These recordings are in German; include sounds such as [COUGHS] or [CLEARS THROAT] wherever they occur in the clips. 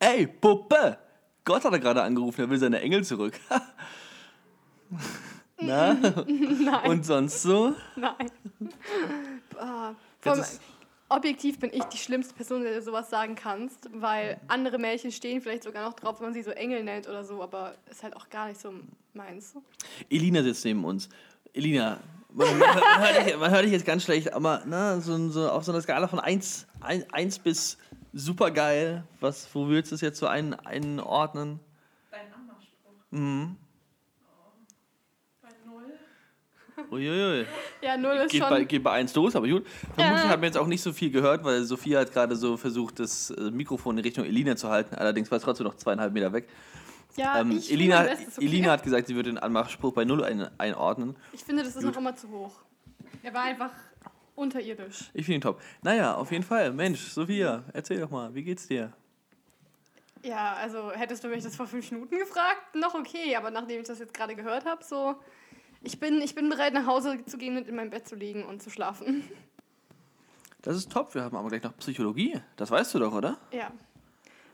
Ey, Puppe! Gott hat er gerade angerufen, er will seine Engel zurück. [LAUGHS] Na? Nein. Und sonst so? Nein. Ah, vom, objektiv bin ich die schlimmste Person, der du sowas sagen kannst, weil andere Mädchen stehen vielleicht sogar noch drauf, wenn man sie so Engel nennt oder so, aber ist halt auch gar nicht so meins. Elina sitzt neben uns. Elina, man, man, hört dich, man hört dich jetzt ganz schlecht, aber na, so, so, auf so einer Skala von 1, 1, bis super geil, was, wo würdest du es jetzt so ein, einordnen? Dein Anmachspruch. Mhm. Bei null. Uiuiui. [LAUGHS] Ja, null ist Geht schon. bei, geht bei 1 los, aber gut. Vermutlich Ja. hat man jetzt auch nicht so viel gehört, weil Sophia hat gerade so versucht, das äh, Mikrofon in Richtung Elina zu halten. Allerdings war es trotzdem noch zweieinhalb Meter weg. ja, Ähm, ich Elina, Bestes, okay? Elina hat gesagt, sie würde den Anmachspruch bei 0 ein, einordnen. Ich finde, das ist noch immer zu hoch. Er war einfach unterirdisch. Ich finde ihn top. Naja, auf jeden Fall. Mensch, Sophia, erzähl doch mal, wie geht's dir? Ja, also hättest du mich das vor fünf Minuten gefragt, noch okay, aber nachdem ich das jetzt gerade gehört habe, so. Ich bin, ich bin bereit, nach Hause zu gehen und in mein Bett zu liegen und zu schlafen. Das ist top. Wir haben aber gleich noch Psychologie. Das weißt du doch, oder? Ja.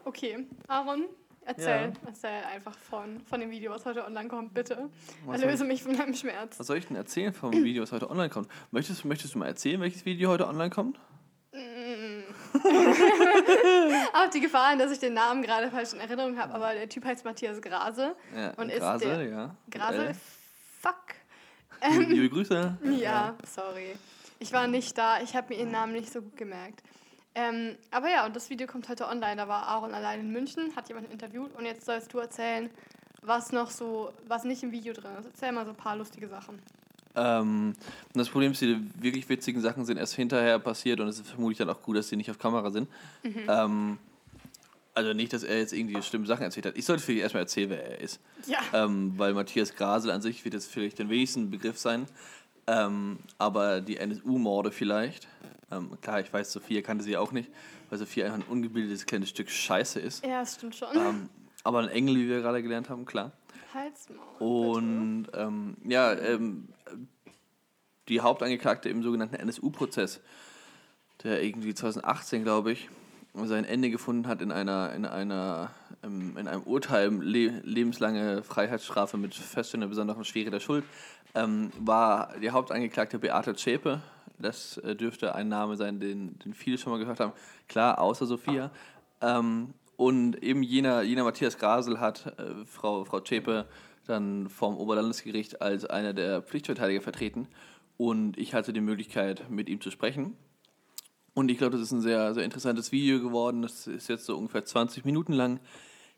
Okay, Aaron, erzähl, Ja. erzähl einfach von, von dem Video, was heute online kommt, bitte. Was Erlöse mich von meinem Schmerz. Was soll ich denn erzählen vom Video, was heute online kommt? Möchtest, möchtest du mal erzählen, welches Video heute online kommt? [LAUGHS] Auf die Gefahren, dass ich den Namen gerade falsch in Erinnerung habe, aber der Typ heißt Matthias Grase. Ja, Und ist Grase, der- ja. Grase? Äh, Fuck. liebe, liebe [LAUGHS] Grüße. Ja, sorry. Ich war nicht da, ich habe mir ihren Namen nicht so gut gemerkt. Ähm, aber ja, und das Video kommt heute online. Da war Aaron allein in München, hat jemanden interviewt und jetzt sollst du erzählen, was noch so, was nicht im Video drin ist. Erzähl mal so ein paar lustige Sachen. Ähm, das Problem ist, die wirklich witzigen Sachen sind erst hinterher passiert und es ist vermutlich dann auch gut, dass die nicht auf Kamera sind. Ähm, also nicht, dass er jetzt irgendwie schlimme Sachen erzählt hat. Ich sollte vielleicht erstmal erzählen, wer er ist. Ja. Ähm, weil Matthias Grasel an sich wird jetzt vielleicht den wenigsten Begriff sein. Ähm, aber die NSU-Morde vielleicht. Ähm, klar, ich weiß, Sophia kannte sie auch nicht, weil Sophia einfach ein ungebildetes kleines Stück Scheiße ist. Ja, das stimmt schon. Ähm, aber ein Engel, wie wir gerade gelernt haben, klar. Halsmaul. Und ähm, ja, ähm, die Hauptangeklagte im sogenannten NSU-Prozess, der irgendwie 2018, glaube ich, sein Ende gefunden hat in einer, in einer, ähm, in einem Urteil, le lebenslange Freiheitsstrafe mit Feststellung der besonderen Schwere der Schuld, ähm, war die Hauptangeklagte Beate Zschäpe. Das äh, dürfte ein Name sein, den, den viele schon mal gehört haben. Klar, außer Sophia. Ähm, und eben jener, jener Matthias Grasel hat äh, Frau, Frau Zschäpe dann vom Oberlandesgericht als einer der Pflichtverteidiger vertreten. Und ich hatte die Möglichkeit, mit ihm zu sprechen. Und ich glaube, das ist ein sehr, sehr interessantes Video geworden. Das ist jetzt so ungefähr 20 Minuten lang.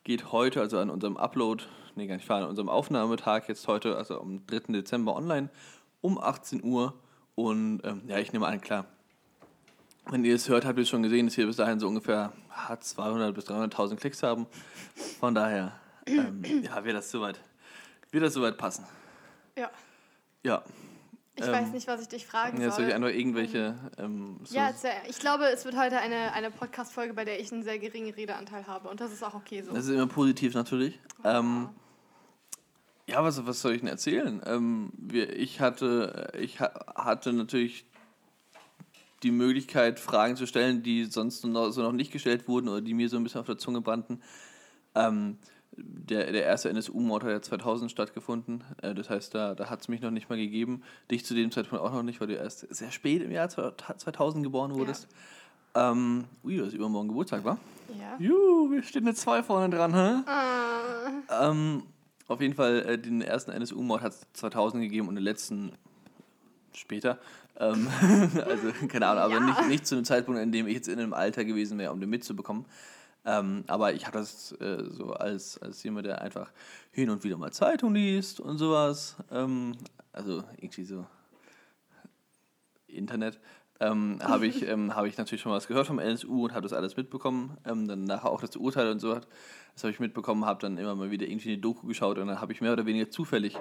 Geht heute, also an unserem Upload, nee, gar nicht an unserem Aufnahmetag, jetzt heute, also am 3. Dezember online, um 18 Uhr. Und ähm, ja, ich nehme an, klar, wenn ihr es hört, habt ihr es schon gesehen, dass wir bis dahin so ungefähr ah, 200 bis 300.000 Klicks haben. Von daher, ähm, [CLEARS THROAT] ja, wird das soweit, wird das soweit passen. Ja. Ja, Ich Ähm, weiß nicht, was ich dich fragen jetzt soll ich soll. einfach irgendwelche. Ähm, so Ja. Ich glaube, es wird heute eine, eine Podcast-Folge, bei der ich einen sehr geringen Redeanteil habe. Und das ist auch okay so. Das ist immer positiv natürlich. Ähm, ja, was, was soll ich denn erzählen? Ähm, wir, ich hatte, ich ha hatte natürlich die Möglichkeit, Fragen zu stellen, die sonst noch, so noch nicht gestellt wurden oder die mir so ein bisschen auf der Zunge brannten. Ähm, der, der erste NSU-Mord hat ja 2000 stattgefunden. Äh, das heißt, da, da hat es mich noch nicht mal gegeben. Dich zu dem Zeitpunkt auch noch nicht, weil du erst sehr spät im Jahr 2000 geboren wurdest. Ähm, ui, das ist übermorgen Geburtstag, war? Ja. Juhu, wir stehen eine 2 vorne dran, hä? Ah, Ähm, auf jeden Fall, äh, den ersten NSU-Mord hat es 2000 gegeben und den letzten später. Ähm, [LAUGHS] also, keine Ahnung, aber Ja. nicht, nicht zu einem Zeitpunkt, in dem ich jetzt in einem Alter gewesen wäre, um den mitzubekommen. Ähm, aber ich habe das äh, so als, als jemand, der einfach hin und wieder mal Zeitung liest und sowas. Ähm, also irgendwie so Internet. Ähm, [LAUGHS] habe ich, ähm, habe ich natürlich schon was gehört vom NSU und habe das alles mitbekommen. Ähm, dann nachher auch das Urteil und so hat. Das habe ich mitbekommen, habe dann immer mal wieder irgendwie eine Doku geschaut und dann habe ich mehr oder weniger zufällig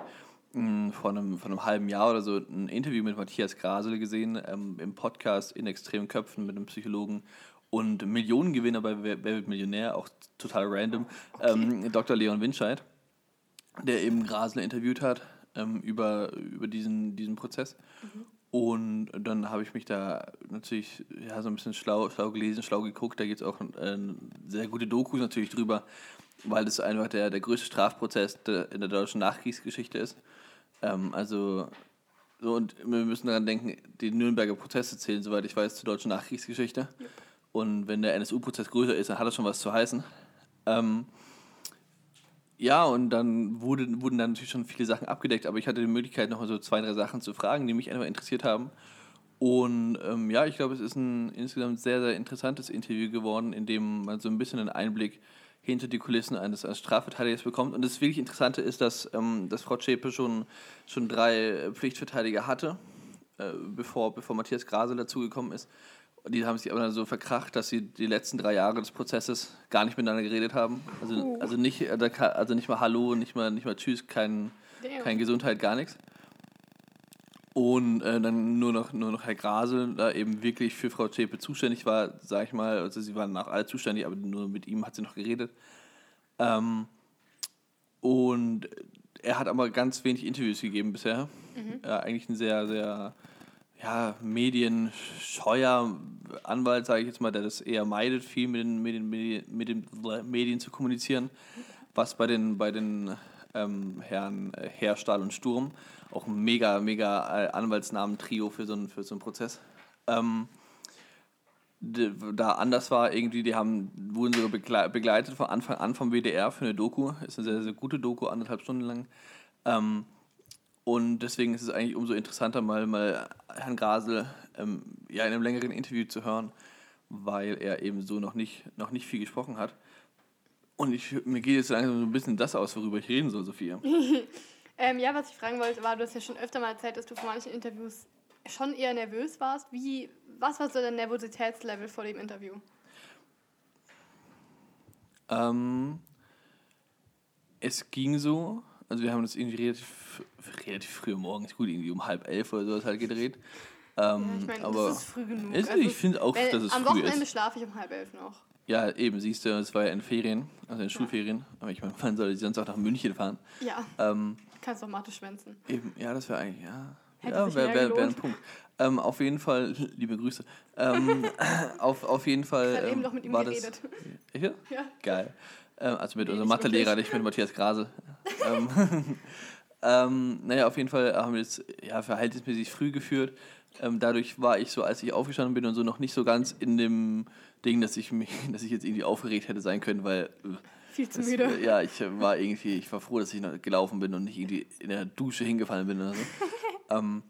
mh, vor, einem, vor einem halben Jahr oder so ein Interview mit Matthias Grasel gesehen ähm, im Podcast in extremen Köpfen mit einem Psychologen und Millionengewinner bei Wer, wird Millionär, auch total random, ähm, Dr. Leon Winscheid, der eben Grasel interviewt hat ähm, über, über diesen, diesen Prozess. Und dann habe ich mich da natürlich ja, so ein bisschen schlau, schlau gelesen, schlau geguckt. Da gibt es auch äh, sehr gute Dokus natürlich drüber, weil das einfach der, der größte Strafprozess der, in der deutschen Nachkriegsgeschichte ist. Ähm, also, so und wir müssen daran denken, die Nürnberger Prozesse zählen, soweit ich weiß, zur deutschen Nachkriegsgeschichte. Yep. Und wenn der NSU-Prozess größer ist, dann hat das schon was zu heißen. Ähm, ja, und dann wurde, wurden dann natürlich schon viele Sachen abgedeckt, aber ich hatte die Möglichkeit, noch mal so zwei, drei Sachen zu fragen, die mich einfach interessiert haben. Und ähm, ja, ich glaube, es ist ein insgesamt sehr, sehr interessantes Interview geworden, in dem man so ein bisschen einen Einblick hinter die Kulissen eines, eines Strafverteidigers bekommt. Und das wirklich Interessante ist, dass, ähm, dass Frau Zschäpe schon, schon drei Pflichtverteidiger hatte, äh, bevor, bevor Matthias Grasel dazugekommen ist. Die haben sich aber dann so verkracht, dass sie die letzten drei Jahre des Prozesses gar nicht miteinander geredet haben. Also, also, nicht, äh, also nicht mal Hallo, nicht mal, nicht mal Tschüss, kein, kein Gesundheit, gar nichts. Und äh, dann nur noch, nur noch Herr Grasel, da eben wirklich für Frau Zschäpe zuständig war, sage ich mal. Also sie waren auch alle zuständig, aber nur mit ihm hat sie noch geredet. Ähm, und er hat aber ganz wenig Interviews gegeben bisher. Mhm. Ja, eigentlich ein sehr, sehr ja, medienscheuer Anwalt, sage ich jetzt mal, der das eher meidet, viel mit den, Medien, mit den Medien zu kommunizieren, was bei den, bei den ähm, Herren äh, Herstahl und Sturm auch ein mega, mega äh, Anwaltsnamen-Trio für so einen, für so einen Prozess. Ähm, da anders war, irgendwie, die haben, wurden sogar begleitet von Anfang an vom WDR für eine Doku. Ist eine sehr, sehr gute Doku, anderthalb Stunden lang. Ähm, und deswegen ist es eigentlich umso interessanter, mal, mal Herrn Grasel ähm, ja, in einem längeren Interview zu hören, weil er eben so noch nicht, noch nicht viel gesprochen hat. Und ich, mir geht jetzt langsam so ein bisschen das aus, worüber ich reden soll, Sophia. [LAUGHS] [LAUGHS] ähm, ja, was ich fragen wollte, war, du hast ja schon öfter mal erzählt, dass du vor manchen Interviews schon eher nervös warst. Wie, was war so dein Nervositätslevel vor dem Interview? Ähm, es ging so, also wir haben das irgendwie relativ, relativ früh morgens, gut, irgendwie um halb elf oder sowas halt gedreht. Ähm, ja, ich meine, das ist früh genug. Ist, also, ich finde auch, dass es am früh Wochenende schlafe ich um halb elf noch. Ja, eben, siehst du, es war ja in Ferien, also in Schulferien. Aber ich meine, wann soll ich sonst auch nach München fahren? Ja. Ähm, Kannst doch Mathe schwänzen. Eben, ja, das wäre eigentlich, ja. Hätte ja, wäre wär, wär ein Punkt. Ähm, auf jeden Fall, [LAUGHS] liebe Grüße. Ähm, [LAUGHS] auf, auf jeden Fall. Ich habe eben noch mit ihm geredet. Das, ich? Ja? Geil. Ähm, also mit nee, unserem Mathelehrer, nicht mit Matthias Grase. [LAUGHS] ähm, [LAUGHS] ähm, naja, auf jeden Fall haben wir es ja, verhältnismäßig früh geführt. Ähm, dadurch war ich so, als ich aufgestanden bin und so, noch nicht so ganz in dem Ding, dass ich mich, [LAUGHS] dass ich jetzt irgendwie aufgeregt hätte sein können, weil. Äh, Viel zu das, müde. Äh, ja, ich war irgendwie, ich war froh, dass ich noch gelaufen bin und nicht irgendwie in der Dusche hingefallen bin oder so. ähm,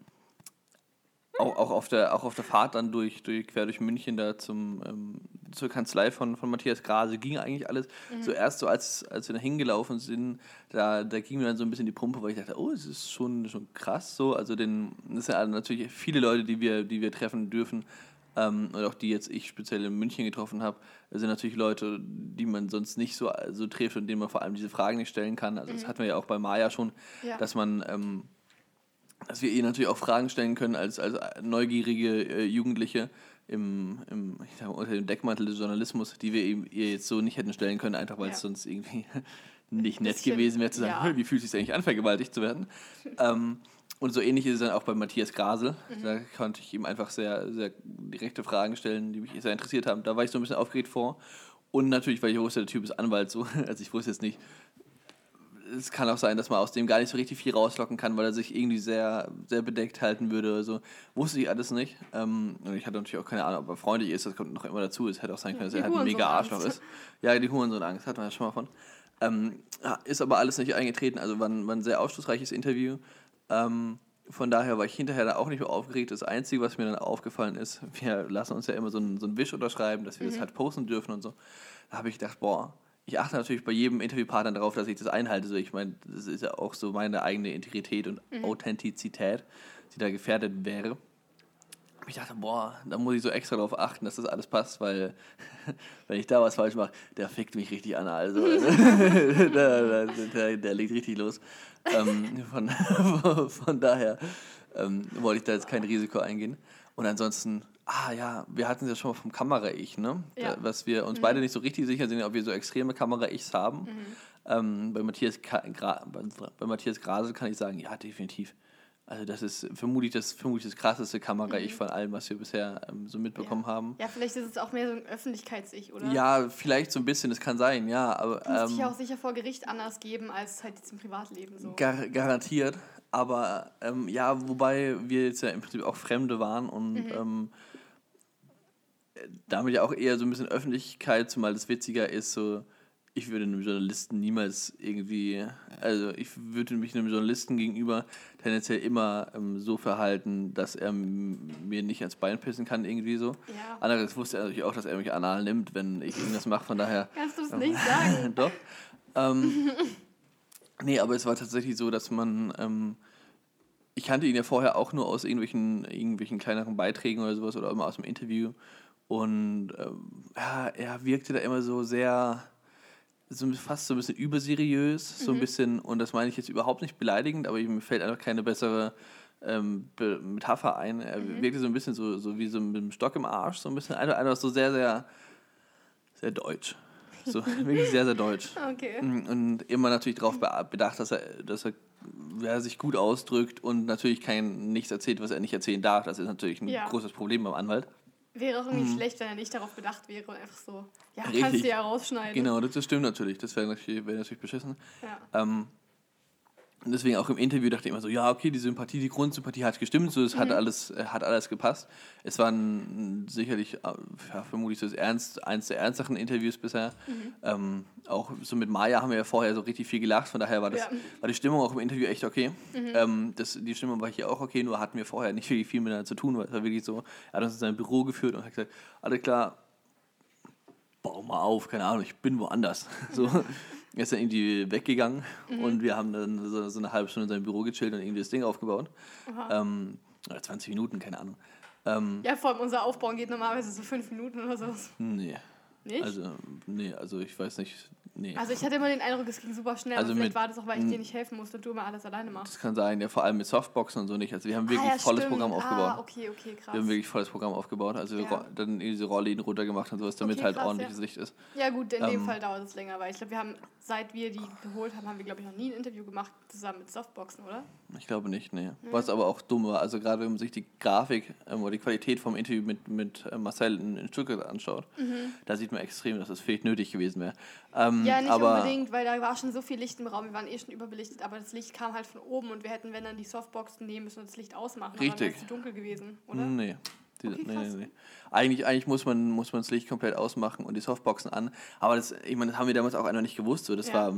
auch, auch, auf der, auch auf der Fahrt dann durch, durch quer durch München da zum, ähm, zur Kanzlei von, von Matthias Grase ging eigentlich alles. Mhm. Zuerst so, als, als wir da hingelaufen sind, da, da ging mir dann so ein bisschen die Pumpe, weil ich dachte, oh, es ist schon, schon krass so. Also den, das sind ja natürlich viele Leute, die wir, die wir treffen dürfen. Ähm, und auch die jetzt ich speziell in München getroffen habe, sind natürlich Leute, die man sonst nicht so, so trifft und denen man vor allem diese Fragen nicht stellen kann. Also mhm. das hatten wir ja auch bei Maya schon, ja. dass man ähm, dass wir ihr natürlich auch Fragen stellen können als, als neugierige äh, Jugendliche im, im, sag, unter dem Deckmantel des Journalismus, die wir eben ihr jetzt so nicht hätten stellen können, einfach weil ja. es sonst irgendwie [LAUGHS] nicht nett bisschen, gewesen wäre zu sagen, ja. wie fühlt es sich eigentlich an, vergewaltigt zu werden. [LAUGHS] ähm, und so ähnlich ist es dann auch bei Matthias Grasel. Mhm. Da konnte ich ihm einfach sehr, sehr direkte Fragen stellen, die mich sehr interessiert haben. Da war ich so ein bisschen aufgeregt vor. Und natürlich, weil ich wusste, der Typ ist Anwalt, so. [LAUGHS] Also ich wusste jetzt nicht, es kann auch sein, dass man aus dem gar nicht so richtig viel rauslocken kann, weil er sich irgendwie sehr, sehr bedeckt halten würde oder so. Wusste ich alles nicht. Ähm, und ich hatte natürlich auch keine Ahnung, ob er freundlich ist, das kommt noch immer dazu. Es hätte auch sein können, dass er halt ein mega Arschloch ist. Ja, die Hurensohn-Angst hat man ja schon mal von. Ähm, ist aber alles nicht eingetreten, also war ein, war ein sehr aufschlussreiches Interview. Ähm, von daher war ich hinterher da auch nicht mehr aufgeregt. Das Einzige, was mir dann aufgefallen ist, wir lassen uns ja immer so einen, so einen Wisch unterschreiben, dass wir mhm. das halt posten dürfen und so. Da habe ich gedacht, boah, ich achte natürlich bei jedem Interviewpartner darauf, dass ich das einhalte. So, ich meine, das ist ja auch so meine eigene Integrität und mhm. Authentizität, die da gefährdet wäre. Ich dachte, boah, da muss ich so extra darauf achten, dass das alles passt, weil [LAUGHS] wenn ich da was falsch mache, der fickt mich richtig an. Also, der, der, der, der, legt richtig los. Ähm, von, [LAUGHS] von daher ähm, wollte ich da jetzt kein Risiko eingehen. Und ansonsten Ah ja, wir hatten es ja schon mal vom Kamera-Ich, ne? Ja. Da, was wir uns mhm. beide nicht so richtig sicher sind, ob wir so extreme Kamera-Ichs haben. Mhm. Ähm, bei, Matthias bei, bei Matthias Grase kann ich sagen, ja, definitiv. Also das ist vermutlich das, vermutlich das krasseste Mhm. Kamera-Ich von allem, was wir bisher ähm, so mitbekommen ja. haben. Ja, vielleicht ist es auch mehr so ein Öffentlichkeits-Ich, oder? Ja, vielleicht so ein bisschen, das kann sein, ja, aber Das muss sich ähm, auch sicher vor Gericht anders geben, als halt jetzt im Privatleben so. gar, garantiert. Aber ähm, ja, wobei wir jetzt ja im Prinzip auch Fremde waren und Mhm. ähm, damit ja auch eher so ein bisschen Öffentlichkeit, zumal das witziger ist, so ich würde einem Journalisten niemals irgendwie, also ich würde mich einem Journalisten gegenüber tendenziell immer ähm, so verhalten, dass er mir nicht ans Bein pissen kann, irgendwie so. Ja. Andererseits wusste er natürlich auch, dass er mich anal nimmt, wenn ich irgendwas mache, von daher. [LAUGHS] Kannst du es nicht sagen? [LAUGHS] Doch. Ähm, [LAUGHS] nee, aber es war tatsächlich so, dass man. Ähm, ich kannte ihn ja vorher auch nur aus irgendwelchen, irgendwelchen kleineren Beiträgen oder sowas oder immer aus dem Interview. Und ähm, ja, er wirkte da immer so sehr, so fast so ein bisschen überseriös, so ein bisschen, und das meine ich jetzt überhaupt nicht beleidigend, aber mir fällt einfach keine bessere ähm, Be- Metapher ein. Er wirkte so ein bisschen so, so wie so mit einem Stock im Arsch, so ein bisschen, einfach, einfach so sehr, sehr, sehr deutsch. So, [LAUGHS] wirklich sehr, sehr deutsch. Okay. Und immer natürlich darauf bedacht, dass er, dass er ja, sich gut ausdrückt und natürlich kein nichts erzählt, was er nicht erzählen darf. Das ist natürlich ein Ja. großes Problem beim Anwalt. Wäre auch irgendwie schlecht, wenn er nicht darauf bedacht wäre und einfach so, ja, Richtig. kannst du ja rausschneiden. Genau, das, das stimmt natürlich. Das wäre natürlich, wäre natürlich beschissen. Ja. Ähm, und deswegen auch im Interview dachte ich immer so, ja, okay, die Sympathie, die Grundsympathie hat gestimmt, so, es Mhm. hat, alles, äh, hat alles gepasst. Es war sicherlich, äh, ja, vermutlich so das Ernst, eins der ernsteren Interviews bisher. Mhm. Ähm, auch so mit Maya haben wir ja vorher so richtig viel gelacht, von daher war, das, Ja. Mhm. war die Stimmung auch im Interview echt okay. Ähm, das, die Stimmung war hier auch okay, nur hatten wir vorher nicht wirklich viel miteinander zu tun, weil es war wirklich so, er hat uns in sein Büro geführt und hat gesagt, alles klar, bau mal auf, keine Ahnung, ich bin woanders. [LAUGHS] So. Er ist dann irgendwie weggegangen Mhm. und wir haben dann so, so eine halbe Stunde in seinem Büro gechillt und irgendwie das Ding aufgebaut. Ähm, oder 20 Minuten, keine Ahnung. Ähm, Ja, vor allem unser Aufbau geht normalerweise so fünf Minuten oder so. nee. Nicht? Also, nee, also ich weiß nicht. Nee. ich hatte immer den Eindruck, es ging super schnell. Also mit- war das auch, weil ich dir nicht helfen musste und du immer alles alleine machst. das kann sein, ja, vor allem mit Softboxen und so nicht. Also wir haben wirklich ah, ja, volles stimmt. Programm aufgebaut. Ah, okay, okay, krass. Wir haben wirklich volles Programm aufgebaut. Also Ja. Dann diese Rollläden runtergemacht und sowas, damit Okay, halt krass, ordentliches ja. Licht ist. Ja gut, in dem Ähm, Fall dauert es länger, weil ich glaube, wir haben, seit wir die geholt haben, haben wir, glaube ich, noch nie ein Interview gemacht, zusammen mit Softboxen, oder? Ich glaube nicht, nee. Mhm. Was aber auch dumm war. Also gerade wenn man sich die Grafik ähm, oder die Qualität vom Interview mit, mit äh, Marcel in, in Stuttgart anschaut, da sieht man extrem, dass das vielleicht nötig gewesen wäre. Ähm, Mhm. Ja, nicht aber unbedingt, weil da war schon so viel Licht im Raum, wir waren eh schon überbelichtet, aber das Licht kam halt von oben und wir hätten, wenn dann die Softboxen nehmen müssen und das Licht ausmachen. Aber dann Richtig. wäre es zu dunkel gewesen, oder? Nee. Die, Okay, nee, nee. Eigentlich, eigentlich muss, man, muss man das Licht komplett ausmachen und die Softboxen an. Aber das, ich meine, das haben wir damals auch einfach nicht gewusst. So. Das Ja. war,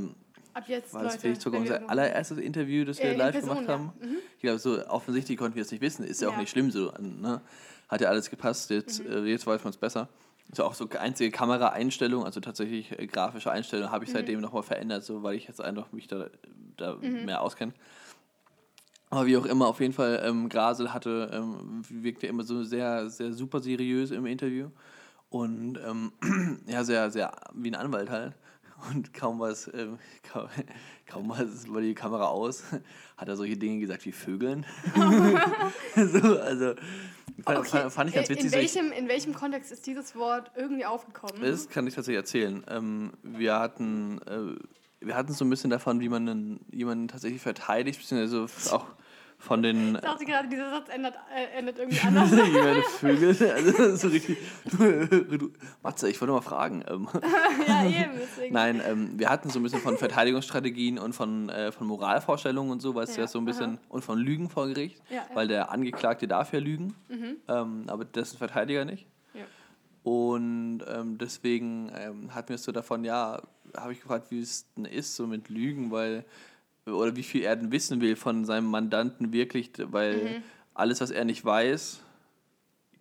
Ab jetzt, war das Leute, unser allererstes Interview, das wir Äh, live Person, gemacht ja. haben. Ich glaube, so offensichtlich konnten wir es nicht wissen. Ist ja auch Ja. Mhm. nicht schlimm so. Ne? Hat ja alles gepasst. Jetzt, äh, jetzt weiß man es besser. Ist auch so einzige Kameraeinstellung, also tatsächlich äh, grafische Einstellung, Mhm. habe ich seitdem nochmal verändert, so, weil ich jetzt einfach mich da, da Mhm. mehr auskenne. Aber wie auch immer, auf jeden Fall, ähm, Grasel hatte, ähm, wirkte immer so sehr, sehr super seriös im Interview. Und ähm, [CLEARS THROAT] ja, sehr, sehr wie ein Anwalt halt. Und kaum was, ähm, kaum, [LAUGHS] kaum was war die Kamera aus, [LAUGHS] hat er solche Dinge gesagt wie Vögeln. [LAUGHS] so, also Okay, fand, ich ganz äh, witzig. In welchem, in welchem Kontext ist dieses Wort irgendwie aufgekommen? Das kann ich tatsächlich erzählen. Ähm, wir hatten äh, wir hatten so ein bisschen davon, wie man einen, jemanden tatsächlich verteidigt, beziehungsweise auch von den ich dachte gerade, dieser Satz ändert, äh, endet irgendwie [LAUGHS] anders. jemanden Vögel. [LAUGHS] Also so richtig. Matze, ich wollte mal fragen. Ähm, [LAUGHS] ja, eben, deswegen. nein, ähm, wir hatten so ein bisschen von Verteidigungsstrategien und von, äh, von Moralvorstellungen und so, weißt du, Ja, ja, so ein bisschen, und von Lügen vor Gericht, Ja, ja. weil der Angeklagte darf ja lügen, ähm, aber dessen Verteidiger nicht. Ja. Und ähm, deswegen ähm, wir es so davon, ja, habe ich gefragt, wie es denn ist, so mit Lügen, weil, oder wie viel er denn wissen will von seinem Mandanten wirklich, weil alles, was er nicht weiß,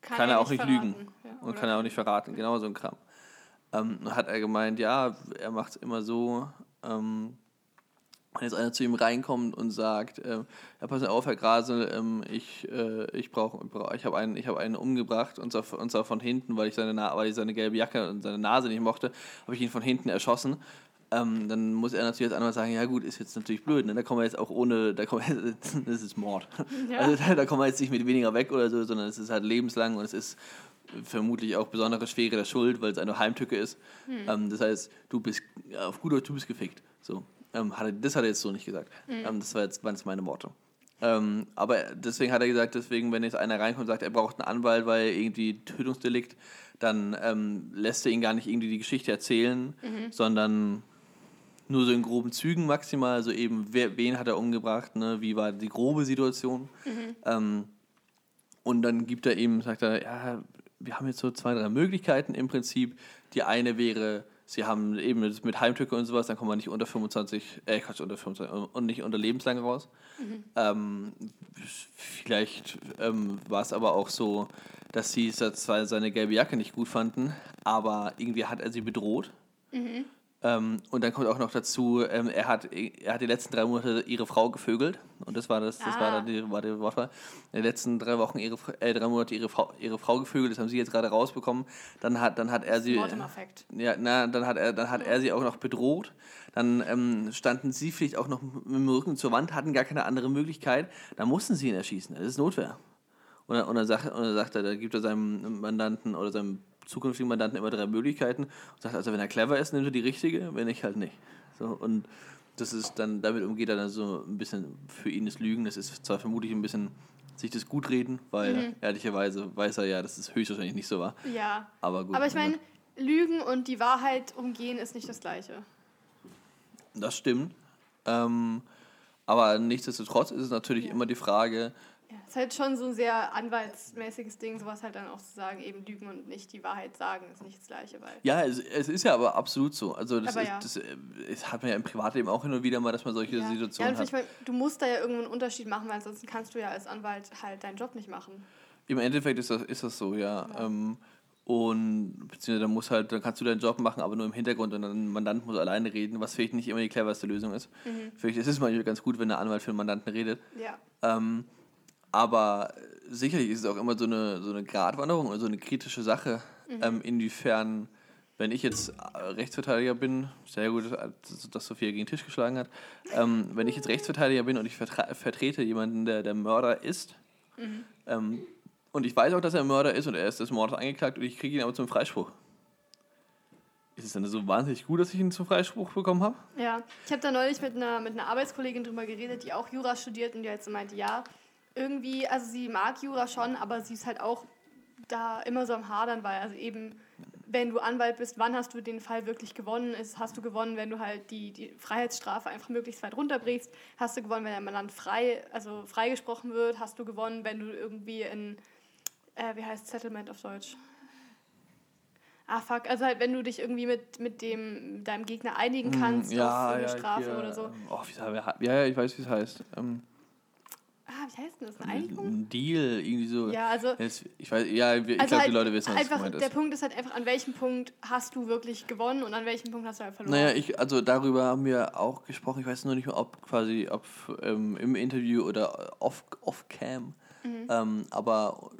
kann, er auch nicht lügen verraten. Ja, und kann er auch nicht verraten, genau so ein Kram. Ähm, hat er gemeint, ja, er macht es immer so, ähm, wenn jetzt einer zu ihm reinkommt und sagt, ähm, ja, pass auf, Herr Grasel, ähm, ich, äh, ich brauche, brauch, ich habe einen, ich habe einen umgebracht und zwar, und zwar von hinten, weil ich seine, weil ich seine gelbe Jacke und seine Nase nicht mochte, habe ich ihn von hinten erschossen. Ähm, dann muss er natürlich als Anwalt sagen, ja gut, ist jetzt natürlich blöd, ne? da kommen wir jetzt auch ohne, da kommen wir, [LAUGHS] das ist Mord. Ja. Also da, da kommen wir jetzt nicht mit weniger weg oder so, sondern es ist halt lebenslang und es ist vermutlich auch besondere Schwere der Schuld, weil es eine Heimtücke ist. Ähm, das heißt, du bist, ja, auf gut Deutsch, du bist gefickt. So. Ähm, hat er, das hat er jetzt so nicht gesagt. Ähm, das war jetzt, waren jetzt meine Worte. Ähm, aber deswegen hat er gesagt, deswegen, wenn jetzt einer reinkommt und sagt, er braucht einen Anwalt, weil irgendwie Tötungsdelikt, dann ähm, lässt er ihn gar nicht irgendwie die Geschichte erzählen, sondern nur so in groben Zügen maximal, also eben, wer, wen hat er umgebracht, ne? wie war die grobe Situation. Ähm, und dann gibt er eben, sagt er, ja, wir haben jetzt so zwei, drei Möglichkeiten im Prinzip. Die eine wäre, sie haben eben mit Heimtücke und sowas, dann kommt man nicht unter 25, äh, Quatsch, unter 25 und nicht unter lebenslang raus. Ähm, vielleicht ähm, war es aber auch so, dass sie zwar seine gelbe Jacke nicht gut fanden, aber irgendwie hat er sie bedroht. Ähm, und dann kommt auch noch dazu, ähm, er, hat, er hat die letzten drei Monate ihre Frau gevögelt. Und das war das, das war, Ah. dann die, war die Wortwahl. In den letzten drei Wochen ihre, äh, drei Monate ihre Frau, ihre Frau gevögelt, das haben sie jetzt gerade rausbekommen. Dann hat, dann hat er sie. Affekt. Ja, na, dann hat er, dann hat er sie auch noch bedroht. Dann ähm, standen sie vielleicht auch noch mit dem Rücken zur Wand, hatten gar keine andere Möglichkeit. Dann mussten sie ihn erschießen. Das ist Notwehr. Und dann, und dann, sagt, und dann sagt er, da gibt er seinem Mandanten oder seinem zukünftigen Mandanten immer drei Möglichkeiten und sagt, also wenn er clever ist, nimmt er die richtige, wenn nicht, halt nicht. So, und das ist dann, damit umgeht er dann so ein bisschen für ihn das Lügen. Das ist zwar vermutlich ein bisschen sich das gut reden, weil ehrlicherweise weiß er ja, dass es höchstwahrscheinlich nicht so war. Ja. Aber gut. Aber ich meine, Lügen und die Wahrheit umgehen ist nicht das Gleiche. Das stimmt. Ähm, aber nichtsdestotrotz ist es natürlich Ja. immer die Frage, Ja, ist halt schon so ein sehr anwaltsmäßiges Ding, sowas halt dann auch zu sagen, eben lügen und nicht die Wahrheit sagen, ist nicht das Gleiche, weil. ja, es, es ist ja aber absolut so. Also das, Aber ist, ja. das, äh, das hat man ja im Privatleben auch hin und wieder mal, dass man solche Ja, ja Situationen und hat. meine, du musst da ja irgendwo einen Unterschied machen, weil ansonsten kannst du ja als Anwalt halt deinen Job nicht machen. Im Endeffekt ist das, ist das so, ja. Ähm, und beziehungsweise dann muss halt, dann kannst du deinen Job machen, aber nur im Hintergrund und dann ein Mandant muss alleine reden, was vielleicht nicht immer die cleverste Lösung ist. Mhm. Vielleicht ist es manchmal ganz gut, wenn der Anwalt für einen Mandanten redet. Ja. Ähm, aber sicherlich ist es auch immer so eine, so eine Gratwanderung und so eine kritische Sache, ähm, inwiefern, wenn ich jetzt äh, Rechtsverteidiger bin, sehr gut, dass- dass Sophia gegen den Tisch geschlagen hat, ähm, wenn ich jetzt Rechtsverteidiger bin und ich vertrete jemanden, der der Mörder ist, ähm, und ich weiß auch, dass er Mörder ist und er ist des Mordes angeklagt und ich kriege ihn aber zum Freispruch. Ist es dann so wahnsinnig gut, dass ich ihn zum Freispruch bekommen habe? Ja, ich habe da neulich mit einer, mit einer Arbeitskollegin drüber geredet, die auch Jura studiert und die halt so meinte, ja, irgendwie, also sie mag Jura schon, aber sie ist halt auch da immer so am Hadern, weil also eben, wenn du Anwalt bist, wann hast du den Fall wirklich gewonnen? Ist, hast du gewonnen, wenn du halt die, die Freiheitsstrafe einfach möglichst weit runterbrichst? Hast du gewonnen, wenn der Mandant frei, also freigesprochen wird? Hast du gewonnen, wenn du irgendwie in, äh, wie heißt Settlement auf Deutsch? Ah, fuck. Also halt, wenn du dich irgendwie mit, mit dem, deinem Gegner einigen kannst auf eine Strafe hier, oder so. ähm, Oh, wie, ja, ja, ich weiß, wie es heißt. Ähm, wie heißt denn das? Eine Einigung? ein Deal, irgendwie so. Ja, also, Es, ich weiß, ja, ich also glaube, halt die Leute wissen, was einfach, gemeint Der ist. Punkt ist halt einfach, an welchem Punkt hast du wirklich gewonnen und an welchem Punkt hast du halt verloren. Naja, ich, also darüber haben wir auch gesprochen. Ich weiß nur nicht mehr, ob quasi, ob ähm, im Interview oder off, off cam. Mhm. Ähm, aber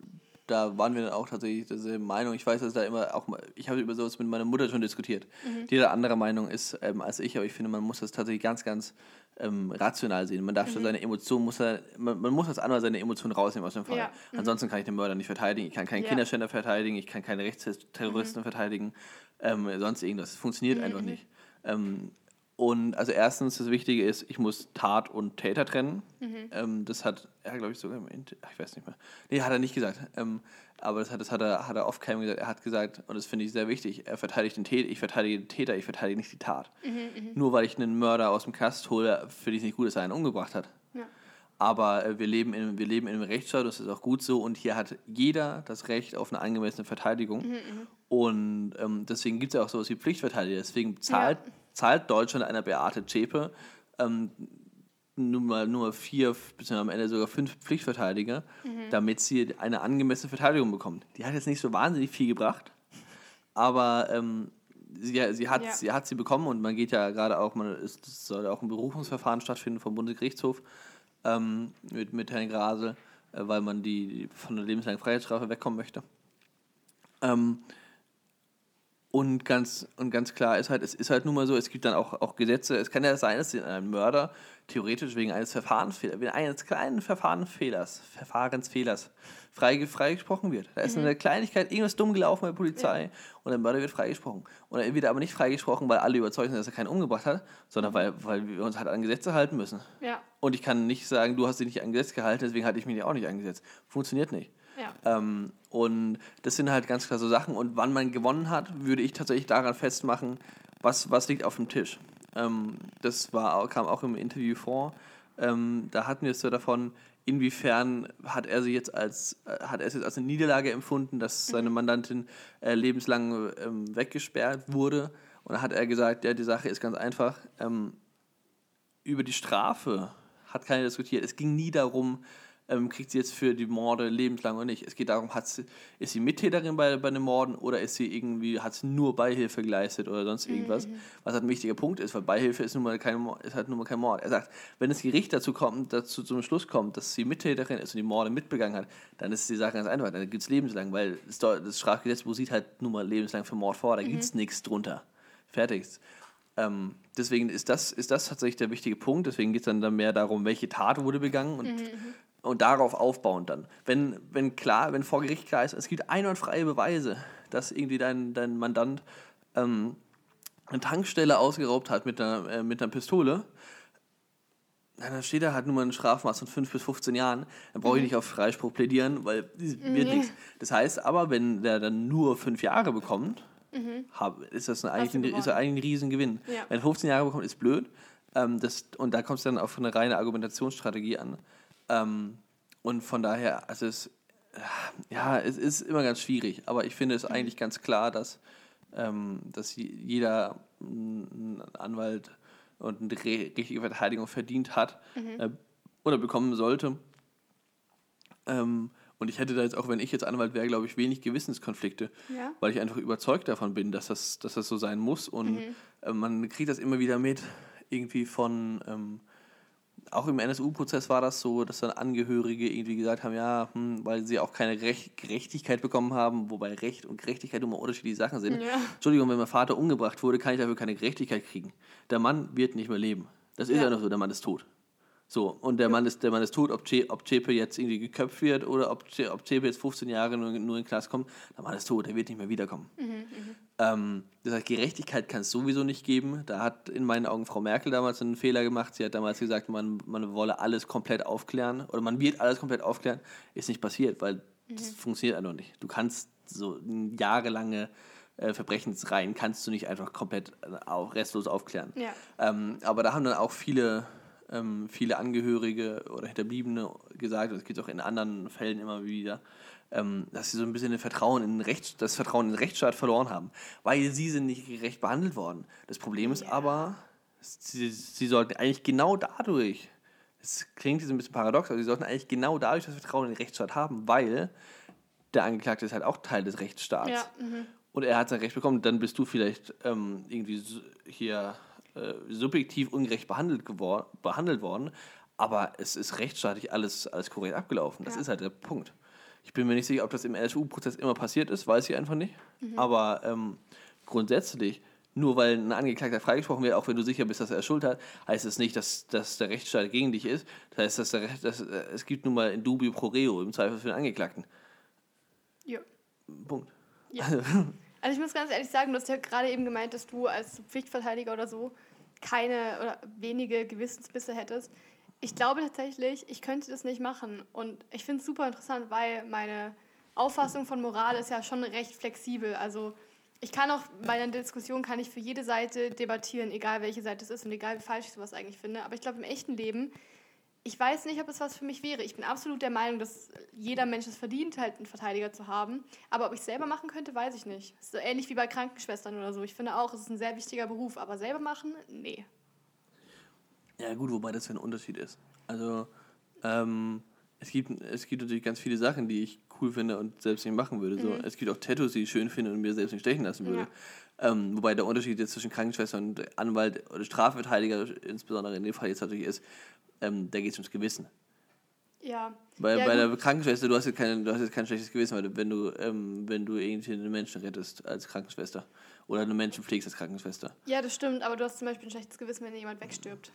da waren wir dann auch tatsächlich derselben Meinung. Ich weiß, dass da immer auch mal, ich habe über sowas mit meiner Mutter schon diskutiert, Mhm. die da anderer Meinung ist ähm, als ich, aber ich finde, man muss das tatsächlich ganz, ganz ähm, rational sehen. Man Mhm. darf schon seine Emotionen, muss er, man, man muss als Anwalt seine Emotionen rausnehmen aus dem Fall. Ja. Mhm. Ansonsten kann ich den Mörder nicht verteidigen, ich kann keinen Ja. Kinderschänder verteidigen, ich kann keine Rechtsterroristen verteidigen, ähm, sonst irgendwas. Das funktioniert einfach nicht. Ähm, und also erstens, das Wichtige ist, ich muss Tat und Täter trennen. Ähm, das hat er, glaube ich, sogar im Inter ach, ich weiß nicht mehr. Nee, hat er nicht gesagt. Ähm, aber das hat, das hat er, hat er oft keinem gesagt. Er hat gesagt, und das finde ich sehr wichtig, er verteidigt den Täter, ich verteidige den Täter, ich verteidige nicht die Tat. Nur weil ich einen Mörder aus dem Kast hole, finde ich es nicht gut, dass er einen umgebracht hat. Ja. Aber äh, wir, leben in, wir leben in einem Rechtsstaat, das ist auch gut so. Und hier hat jeder das Recht auf eine angemessene Verteidigung. Und ähm, deswegen gibt es ja auch sowas wie Pflichtverteidiger. Deswegen zahlt, zahlt Deutschland einer Beate Zschäpe ähm, nur mal nur vier, bis am Ende sogar fünf Pflichtverteidiger, damit sie eine angemessene Verteidigung bekommt. Die hat jetzt nicht so wahnsinnig viel gebracht, aber ähm, sie, sie, hat, Ja. sie hat sie bekommen und man geht ja gerade auch, man, es es soll auch ein Berufungsverfahren stattfinden vom Bundesgerichtshof ähm, mit, mit Herrn Grasel, äh, weil man die, die von der lebenslangen Freiheitsstrafe wegkommen möchte. Ähm, Und ganz, und ganz klar ist halt, es ist halt nun mal so, es gibt dann auch, auch Gesetze. Es kann ja sein, dass ein Mörder theoretisch wegen eines Verfahrensfehlers, wegen eines kleinen Verfahrensfehlers, Verfahrensfehlers frei, freigesprochen wird. Da ist Mhm. eine Kleinigkeit, irgendwas dumm gelaufen bei der Polizei und der Mörder wird freigesprochen. Und er wird aber nicht freigesprochen, weil alle überzeugt sind, dass er keinen umgebracht hat, sondern weil, weil wir uns halt an Gesetze halten müssen. Ja, Und ich kann nicht sagen, du hast dich nicht an Gesetz gehalten, deswegen halte ich mich auch nicht an Gesetz. Funktioniert nicht. Ja. Ähm, und das sind halt ganz klar so Sachen. Und wann man gewonnen hat, würde ich tatsächlich daran festmachen, was, was liegt auf dem Tisch. Ähm, das war, kam auch im Interview vor. Ähm, da hatten wir es so davon, inwiefern hat er sie jetzt als, äh, hat er es jetzt als eine Niederlage empfunden, dass seine Mandantin äh, lebenslang ähm, weggesperrt wurde. Und da hat er gesagt, ja, die Sache ist ganz einfach. Ähm, über die Strafe hat keiner diskutiert. Es ging nie darum, ähm, kriegt sie jetzt für die Morde lebenslang oder nicht. Es geht darum, hat sie, ist sie Mittäterin bei, bei den Morden oder ist sie irgendwie, hat sie nur Beihilfe geleistet oder sonst irgendwas. Was halt ein wichtiger Punkt ist, weil Beihilfe ist nun mal kein, ist halt nun mal kein Mord. Er sagt, wenn das Gericht dazu kommt, dazu zum Schluss kommt, dass sie Mittäterin ist und die Morde mitbegangen hat, dann ist die Sache ganz einfach. Dann gibt es lebenslang, weil das, das Strafgesetzbuch sieht halt nun mal lebenslang für Mord vor, da gibt es nichts drunter. Fertig. Ähm, deswegen ist das, ist das tatsächlich der wichtige Punkt. Deswegen geht es dann, dann mehr darum, welche Tat wurde begangen und, und darauf aufbauend dann. Wenn, wenn klar, wenn vor Gericht klar ist, es gibt einwandfreie Beweise, dass irgendwie dein, dein Mandant ähm, eine Tankstelle ausgeraubt hat mit einer, äh, mit einer Pistole, dann steht da halt nur mal ein Strafmaß von 5 bis 15 Jahren. Dann brauche ich nicht auf Freispruch plädieren, weil wird nichts. Das heißt aber, wenn der dann nur 5 Jahre bekommt, hab, ist das ein, eigentlich, ein, ist er eigentlich ein Riesengewinn. Ja. Wenn er 15 Jahre bekommt, ist blöd. Ähm, das, und da kommt es dann auf eine reine Argumentationsstrategie an. Ähm, und von daher, also es, ja, es ist immer ganz schwierig. Aber ich finde es eigentlich ganz klar, dass, ähm, dass je- jeder Anwalt und eine richtige Verteidigung verdient hat äh, oder bekommen sollte. Ähm, und ich hätte da jetzt, auch wenn ich jetzt Anwalt wäre, glaube ich, wenig Gewissenskonflikte, Ja. weil ich einfach überzeugt davon bin, dass das, dass das so sein muss. Und äh, man kriegt das immer wieder mit, irgendwie von, ähm, auch im NSU-Prozess war das so, dass dann Angehörige irgendwie gesagt haben, ja, hm, weil sie auch keine Rech Gerechtigkeit bekommen haben, wobei Recht und Gerechtigkeit immer unterschiedliche Sachen sind. Ja. Entschuldigung, wenn mein Vater umgebracht wurde, kann ich dafür keine Gerechtigkeit kriegen. Der Mann wird nicht mehr leben. Das ist Ja. einfach so, der Mann ist tot. So, und der Mann ist, der Mann ist tot, ob, Ce, ob Cepe jetzt irgendwie geköpft wird oder ob, Ce, ob Cepe jetzt 15 Jahre nur, nur in den Knast kommt, der Mann ist tot, der wird nicht mehr wiederkommen. Ähm, das heißt, Gerechtigkeit kann es sowieso nicht geben. Da hat in meinen Augen Frau Merkel damals einen Fehler gemacht. Sie hat damals gesagt, man, man wolle alles komplett aufklären oder man wird alles komplett aufklären. Ist nicht passiert, weil das funktioniert einfach nicht. Du kannst so jahrelange äh, Verbrechensreihen kannst du nicht einfach komplett äh, auch restlos aufklären. Ja. Ähm, aber da haben dann auch viele, ähm, viele Angehörige oder Hinterbliebene gesagt, das gibt es auch in anderen Fällen immer wieder, ähm, dass sie so ein bisschen das Vertrauen, in den Rechts, das Vertrauen in den Rechtsstaat verloren haben, weil sie sind nicht gerecht behandelt worden. Das Problem ist aber, sie, sie sollten eigentlich genau dadurch, es klingt jetzt ein bisschen paradox, aber sie sollten eigentlich genau dadurch das Vertrauen in den Rechtsstaat haben, weil der Angeklagte ist halt auch Teil des Rechtsstaats. Ja, mhm. Und er hat sein Recht bekommen, dann bist du vielleicht ähm, irgendwie hier äh, subjektiv ungerecht behandelt, behandelt worden, aber es ist rechtsstaatlich alles, alles korrekt abgelaufen. Das Ja. ist halt der Punkt. Ich bin mir nicht sicher, ob das im NSU-Prozess immer passiert ist, weiß ich einfach nicht. Aber ähm, grundsätzlich, nur weil ein Angeklagter freigesprochen wird, auch wenn du sicher bist, dass er Schuld hat, heißt es nicht, dass, dass der Rechtsstaat gegen dich ist. Das heißt, dass der Recht, dass, äh, es gibt nun mal in dubio pro reo, im Zweifel für den Angeklagten. Ja. Punkt. Ja. Also [LAUGHS] ich muss ganz ehrlich sagen, du hast ja gerade eben gemeint, dass du als Pflichtverteidiger oder so keine oder wenige Gewissensbisse hättest. Ich glaube tatsächlich, ich könnte das nicht machen. Und ich finde es super interessant, weil meine Auffassung von Moral ist ja schon recht flexibel. Also ich kann auch bei einer Diskussion kann ich für jede Seite debattieren, egal welche Seite es ist und egal wie falsch ich sowas eigentlich finde. Aber ich glaube im echten Leben, ich weiß nicht, ob es was für mich wäre. Ich bin absolut der Meinung, dass jeder Mensch es verdient, halt einen Verteidiger zu haben. Aber ob ich es selber machen könnte, weiß ich nicht. So ähnlich wie bei Krankenschwestern oder so. Ich finde auch, es ist ein sehr wichtiger Beruf, aber selber machen, nee. Ja, gut, wobei das ja ein Unterschied ist. Also, ähm, es, gibt, es gibt natürlich ganz viele Sachen, die ich cool finde und selbst nicht machen würde. So, Es gibt auch Tattoos, die ich schön finde und mir selbst nicht stechen lassen würde. Ähm, wobei der Unterschied jetzt zwischen Krankenschwester und Anwalt oder Strafverteidiger, insbesondere in dem Fall jetzt natürlich ist, ähm, da geht es ums Gewissen. Ja. Bei, ja, bei der gut. Krankenschwester, du hast, jetzt keine, du hast jetzt kein schlechtes Gewissen, weil wenn du, ähm, wenn du irgendwie einen Menschen rettest als Krankenschwester. Oder du Menschen pflegst als Krankenschwester. Ja, das stimmt, aber du hast zum Beispiel ein schlechtes Gewissen, wenn jemand wegstirbt.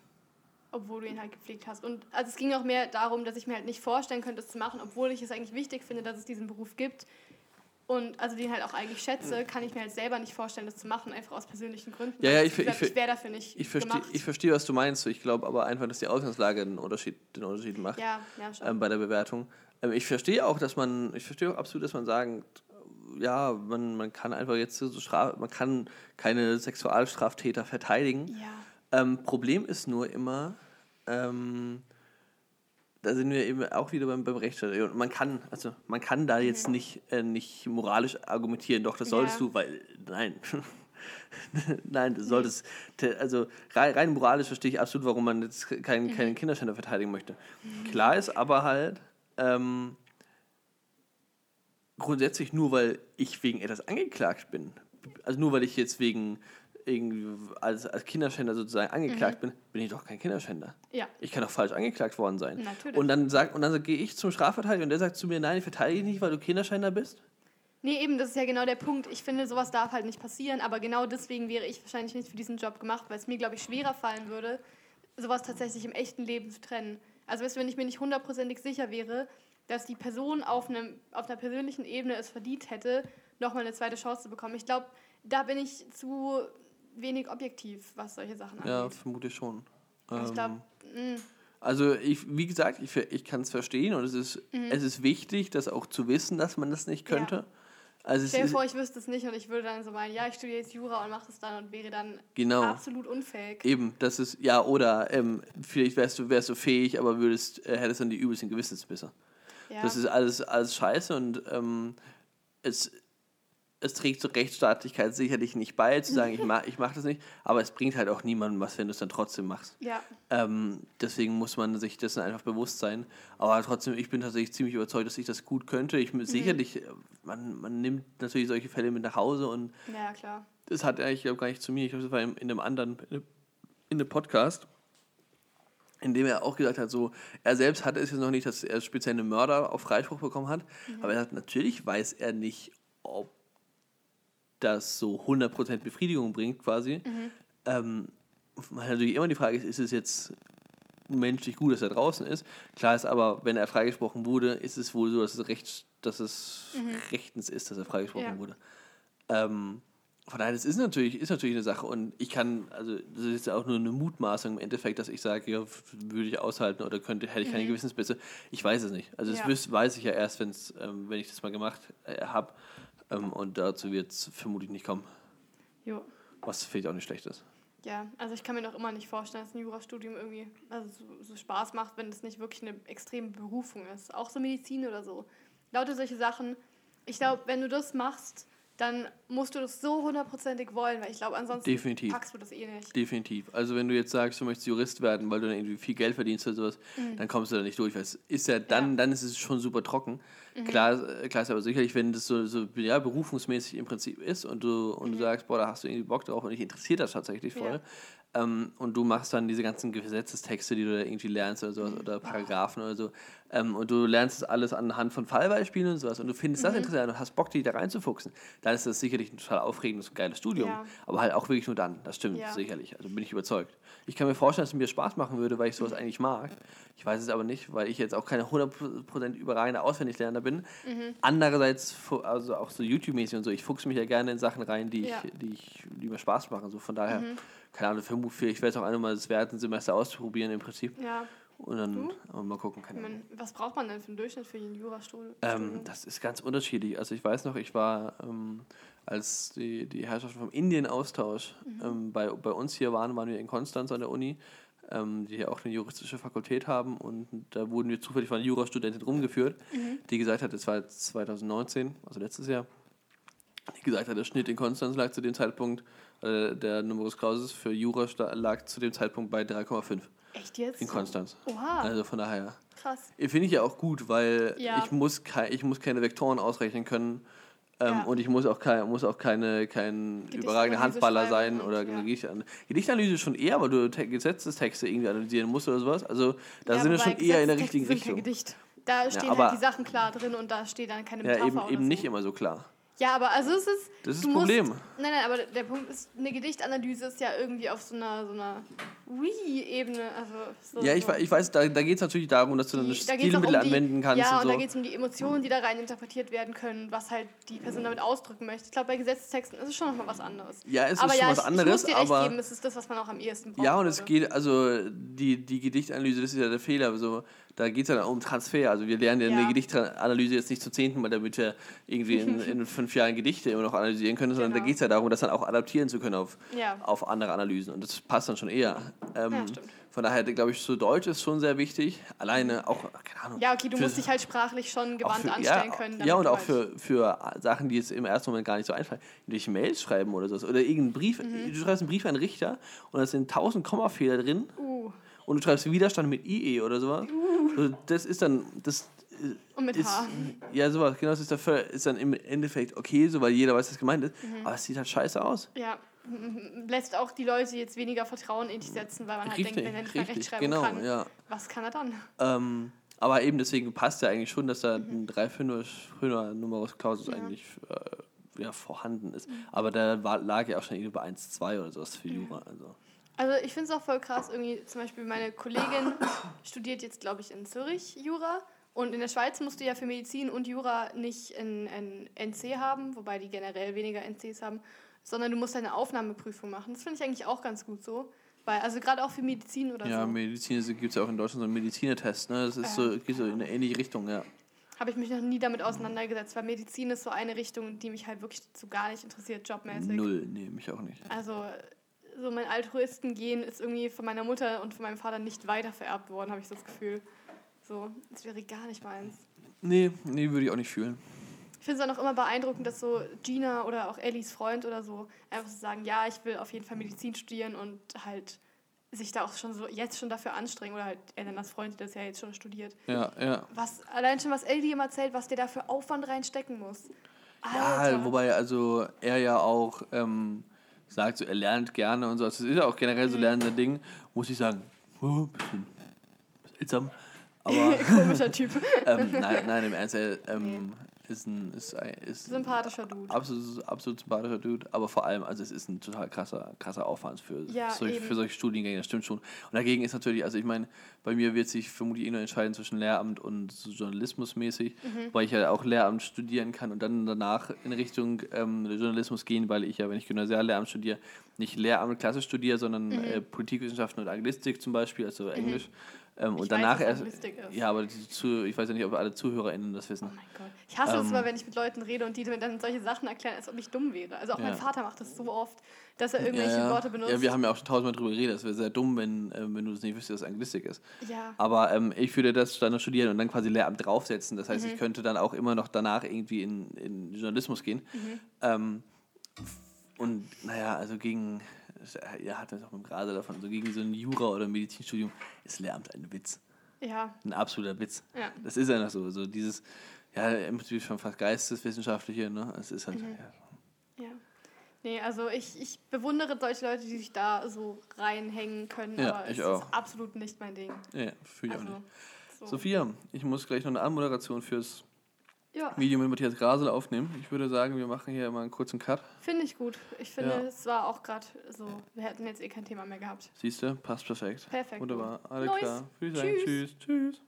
Obwohl du ihn halt gepflegt hast. Und also es ging auch mehr darum, dass ich mir halt nicht vorstellen könnte, das zu machen, obwohl ich es eigentlich wichtig finde, dass es diesen Beruf gibt. Und also den halt auch eigentlich schätze, kann ich mir halt selber nicht vorstellen, das zu machen, einfach aus persönlichen Gründen. Ja, ja, Also ich- ich- ich wäre dafür nicht Ich verstehe, ich verstehe, was du meinst. Ich glaube aber einfach, dass die Ausgangslage den Unterschied, den Unterschied macht ja, ja, schon. ähm, bei der Bewertung. Ähm, ich verstehe auch, dass man, ich verstehe auch absolut, dass man sagt, ja, man, man kann einfach jetzt so Straf, man kann keine Sexualstraftäter verteidigen. ja. Ähm, Problem ist nur immer, ähm, da sind wir eben auch wieder beim, beim Rechtsstaat. Und man kann, also man kann da jetzt nicht, äh, nicht moralisch argumentieren, doch, das solltest Ja. du, weil, nein. [LAUGHS] nein, du solltest, te- also rein, rein moralisch verstehe ich absolut, warum man jetzt keinen, keinen Kinderschänder verteidigen möchte. Klar ist aber halt, ähm, grundsätzlich nur, weil ich wegen etwas angeklagt bin, also nur weil ich jetzt wegen irgendwie als, als Kinderschänder sozusagen angeklagt bin, bin ich doch kein Kinderschänder. ja. Ich kann doch falsch angeklagt worden sein. Natürlich. Und dann sagt und dann gehe ich zum Strafverteidiger und der sagt zu mir, nein, ich verteidige dich nicht, weil du Kinderschänder bist. Nee, eben, das ist ja genau der Punkt. Ich finde, sowas darf halt nicht passieren, aber genau deswegen wäre ich wahrscheinlich nicht für diesen Job gemacht, weil es mir, glaube ich, schwerer fallen würde, sowas tatsächlich im echten Leben zu trennen. Also, weißt du, wenn ich mir nicht hundertprozentig sicher wäre, dass die Person auf, einem, auf einer persönlichen Ebene es verdient hätte, nochmal eine zweite Chance zu bekommen. Ich glaube, da bin ich zu wenig objektiv, was solche Sachen Ja, angeht. vermute ich schon. ich Ähm, glaube, Also ich, wie gesagt, ich, ich kann es verstehen und es ist, Mhm. es ist wichtig, das auch zu wissen, dass man das nicht könnte. Also es stell dir vor, ich wüsste es nicht und ich würde dann so meinen, ja, ich studiere jetzt Jura und mache das dann und wäre dann Genau. absolut unfähig. Eben, das ist, ja, oder ähm, vielleicht wärst du, wärst du fähig, aber würdest, äh, hättest dann die übelsten Gewissensbisse. Ja. Das ist alles, alles scheiße und ähm, es, es trägt zur Rechtsstaatlichkeit sicherlich nicht bei, zu sagen, ich, ma, ich mache das nicht, aber es bringt halt auch niemandem was, wenn du es dann trotzdem machst. ja. Ähm, deswegen muss man sich dessen einfach bewusst sein. Aber trotzdem, ich bin tatsächlich ziemlich überzeugt, dass ich das gut könnte. Ich sicherlich, äh, man, man nimmt natürlich solche Fälle mit nach Hause und Ja, klar. das hat eigentlich auch gar nicht zu mir. Ich glaube, das war in, in einem anderen, in einem- in einem Podcast, in dem er auch gesagt hat, so, er selbst hatte es jetzt noch nicht, dass er speziell einen Mörder auf Freispruch bekommen hat, aber er sagt, natürlich weiß er nicht, das so 100% Befriedigung bringt, quasi. Ähm, weil natürlich immer die Frage ist, ist es jetzt menschlich gut, dass er draußen ist? Klar ist aber, wenn er freigesprochen wurde, ist es wohl so, dass es, recht, dass es rechtens ist, dass er freigesprochen Ja. wurde. Ähm, von daher, das ist natürlich, ist natürlich eine Sache und ich kann, also das ist ja auch nur eine Mutmaßung im Endeffekt, dass ich sage, ja, würde ich aushalten oder könnte, hätte ich keine Gewissensbisse. Ich weiß es nicht. Also das Ja. wüs- weiß ich ja erst, wenn's, ähm, wenn ich das mal gemacht äh, habe ähm, und dazu wird es vermutlich nicht kommen, Jo. was vielleicht auch nicht schlecht ist. Ja, also ich kann mir noch immer nicht vorstellen, dass ein Jurastudium irgendwie also so, so Spaß macht, wenn es nicht wirklich eine extreme Berufung ist. Auch so Medizin oder so. Lauter solche Sachen. Ich glaube, wenn du das machst, dann musst du das so hundertprozentig wollen, weil ich glaube, ansonsten Definitiv. packst du das eh nicht. Definitiv. Also wenn du jetzt sagst, du möchtest Jurist werden, weil du dann irgendwie viel Geld verdienst oder sowas, dann kommst du da nicht durch. Weil es ist ja dann, Mhm. Ja. Mhm. dann ist es schon super trocken. Klar, äh, klar ist aber sicherlich, wenn das so, so ja, berufungsmäßig im Prinzip ist und du, und du sagst, boah, da hast du irgendwie Bock drauf und dich interessiert das tatsächlich voll. Mhm. Ja. Ähm, und du machst dann diese ganzen Gesetzestexte, die du da irgendwie lernst oder sowas, oder Paragraphen oder so. Ähm, und du lernst das alles anhand von Fallbeispielen und sowas und du findest Mhm. das interessant und hast Bock, dich da reinzufuchsen, dann ist das sicherlich ein total aufregendes und geiles Studium. Ja. Aber halt auch wirklich nur dann, das stimmt, Ja. sicherlich. Also bin ich überzeugt. Ich kann mir vorstellen, dass es mir Spaß machen würde, weil ich sowas eigentlich mag. Ich weiß es aber nicht, weil ich jetzt auch keine 100% überragende Auswendiglerner bin. Mhm. Andererseits, also auch so YouTube-mäßig und so, ich fuchse mich ja gerne in Sachen rein, die, Ja. Mhm. ich, die, ich, die mir Spaß machen. So von daher, keine Ahnung, für, für ich werde es auch einmal das wert, ein Semester auszuprobieren im Prinzip. Ja. Und dann aber mal gucken, keine mein, was braucht man denn für einen Durchschnitt für ein Jurastudium? Ähm, das ist ganz unterschiedlich. Also ich weiß noch, ich war, ähm, als die, die Herrschaften vom Indien-Austausch ähm, bei, bei uns hier waren, waren wir in Konstanz an der Uni, ähm, die ja auch eine juristische Fakultät haben und da wurden wir zufällig von einer Jurastudentin rumgeführt, die gesagt hat, es war jetzt 2019, also letztes Jahr, die gesagt hat, der Schnitt in Konstanz lag zu dem Zeitpunkt, äh, der Numerus Clausus für Jura lag zu dem Zeitpunkt bei 3,5 Echt jetzt? in Konstanz. Oha, Also von daher. krass. Finde ich ja auch gut, weil Ja. ich, muss kei ich muss keine Vektoren ausrechnen können. Ähm, Ja. Und ich muss auch, kein, muss auch keine, kein überragender Handballer sein und- oder ja. Gedichtanalyse. Gedichtanalyse schon eher, weil du Te Gesetzestexte irgendwie analysieren musst oder sowas. Also da Ja, sind wir schon eher in der richtigen Richtung. Gedicht. Da stehen halt die Sachen klar drin und da steht dann keine Ja, Metapher eben, oder eben so. nicht immer so klar. Ja, aber also es ist. Das ist das Problem. Musst, nein, nein, aber der Punkt ist, eine Gedichtanalyse ist ja irgendwie auf so einer, so einer Wii-Ebene. Also so, Ja, ich, ich weiß, da, da geht es natürlich darum, dass du dann Stilmittel um anwenden kannst Ja, und und so. da geht es um die Emotionen, die da rein interpretiert werden können, was halt die Person damit ausdrücken möchte. Ich glaube, bei Gesetzestexten ist es schon nochmal was anderes. Ja, es ist aber schon ja, was ich, anderes, ich muss dir recht aber- geben, es ist das, was man auch am ehesten braucht. Ja, und es würde. geht, also die, die Gedichtanalyse, das ist ja der Fehler. So, da geht es ja dann um Transfer. Also wir lernen ja, Ja. eine Gedichtanalyse jetzt nicht zum zehnten Mal, damit wir irgendwie in, [LAUGHS] in fünf Jahren Gedichte immer noch analysieren können, sondern da Genau. geht es ja darum, das dann auch adaptieren zu können auf, Ja. auf andere Analysen. Und das passt dann schon eher. Ähm, Ja, stimmt. von daher glaube ich, so Deutsch ist schon sehr wichtig. Alleine auch, keine Ahnung. Ja, okay, du für- musst dich halt sprachlich schon gewandt für, anstellen ja, können. Ja, und auch halt- für, für Sachen, die jetzt im ersten Moment gar nicht so einfallen. Durch Mails schreiben oder so. Oder irgendeinen Brief. Mhm. Du schreibst einen Brief an einen Richter und da sind tausend Kommafehler drin Uh, und du schreibst Widerstand mit IE oder sowas. Also Das ist dann, das äh, und mit ist, H. ja sowas, genau, das ist, dafür, ist dann im Endeffekt okay, so weil jeder weiß, was gemeint ist, Mhm. aber es sieht halt scheiße aus. Ja, lässt auch die Leute jetzt weniger Vertrauen in dich setzen, weil man halt Richtig, denkt, wenn er nicht mehr richtig, rechtschreiben genau, kann, ja. was kann er dann? Ähm, aber eben deswegen passt ja eigentlich schon, dass da ein 3 5er Numerus Clausus Mhm. Ja. Mhm. eigentlich äh, ja, vorhanden ist. Aber da war, lag ja auch schon irgendwie bei 1,2 oder sowas für Jura. Also. Also ich finde es auch voll krass, irgendwie zum Beispiel meine Kollegin [COUGHS] studiert jetzt, glaube ich, in Zürich Jura. Und in der Schweiz musst du ja für Medizin und Jura nicht ein, NC haben, wobei die generell weniger NCs haben, sondern du musst eine Aufnahmeprüfung machen. Das finde ich eigentlich auch ganz gut so. Weil, also gerade auch für Medizin oder Ja, so, Medizin gibt es ja auch in Deutschland so einen Medizinertest. Ne? Das ist so, geht so in eine ähnliche Richtung, ja. habe ich mich noch nie damit auseinandergesetzt, weil Medizin ist so eine Richtung, die mich halt wirklich so gar nicht interessiert, jobmäßig. Null, nee, mich auch nicht. Also so mein Altruistengehen ist irgendwie von meiner Mutter und von meinem Vater nicht weiter vererbt worden, habe ich das Gefühl. So, das wäre gar nicht meins. Nee, nee, würde ich auch nicht fühlen. Ich finde es auch noch immer beeindruckend, dass so Gina oder auch Ellies Freund oder so einfach so sagen, ja, ich will auf jeden Fall Medizin studieren und halt sich da auch schon so jetzt schon dafür anstrengen oder halt Elenas Freund, die das ja jetzt schon studiert. Ja, ja. Was allein schon was Ellie ihm erzählt, was der da für Aufwand reinstecken muss. Ja, Alter. wobei also er ja auch ähm, sagt, so, er lernt gerne und so. Das ist ja auch generell so lernende Ding, muss ich sagen. Oh, bisschen seltsam. Aber [LAUGHS] Komischer Typ. [LAUGHS] ähm, nein, nein, im Ernst, er ähm, ist ein ist, ein- ist Sympathischer Dude. absolut, absolut sympathischer Dude, aber vor allem, also es ist ein total krasser, krasser Aufwand für, Ja, solch, für solche Studiengänge, das stimmt schon. Und dagegen ist natürlich, also ich meine, bei mir wird sich vermutlich eh nur entscheiden zwischen Lehramt und Journalismus mäßig, Mhm. weil ich ja auch Lehramt studieren kann und dann danach in Richtung ähm, Journalismus gehen, weil ich ja, wenn ich Gymnasiallehramt studiere, nicht Lehramt klassisch studiere, sondern Mhm. äh, Politikwissenschaften und Anglistik zum Beispiel, also Englisch. Ähm, und weiß, danach was erst. Ja, aber zu, ich weiß ja nicht, ob alle ZuhörerInnen das wissen. Oh mein Gott. Ich hasse es Ähm, immer, wenn ich mit Leuten rede und die mir dann solche Sachen erklären, als ob ich dumm wäre. Also auch mein Ja. Vater macht das so oft, dass er irgendwelche ja, ja. Worte benutzt. Ja, wir haben ja auch schon tausendmal drüber geredet. Es wäre sehr dumm, wenn, äh, wenn du es nicht wüsstest, was Anglistik ist. Ja. Aber ähm, ich würde das dann studieren und dann quasi Lehramt draufsetzen. Das Mhm. heißt, ich könnte dann auch immer noch danach irgendwie in, in Journalismus gehen. Mhm. Ähm, und naja, also gegen, ja, hatten wir es auch Grade davon, so gegen so ein Jura- oder Medizinstudium ist Lehramt ein Witz. Ja. Ein absoluter Witz. Ja. Das ist einfach so. So dieses, ja, im Prinzip schon fast Geisteswissenschaftliche, ne? Es ist halt, Mhm. ja, Ja. Nee, also ich, ich bewundere solche Leute, die sich da so reinhängen können, Ja, aber ich es auch. ist absolut nicht mein Ding. ja fühle ich auch Also, nicht. so. Sophia, ich muss gleich noch eine Anmoderation fürs Ja, Video mit Matthias Grasel aufnehmen. Ich würde sagen, wir machen hier mal einen kurzen Cut. finde ich gut. Ich finde, Ja. es war auch gerade so, wir hätten jetzt eh kein Thema mehr gehabt. Siehst du, passt perfekt. Perfekt. Wunderbar, alles Nice. klar. Tschüss. tschüss. Tschüss.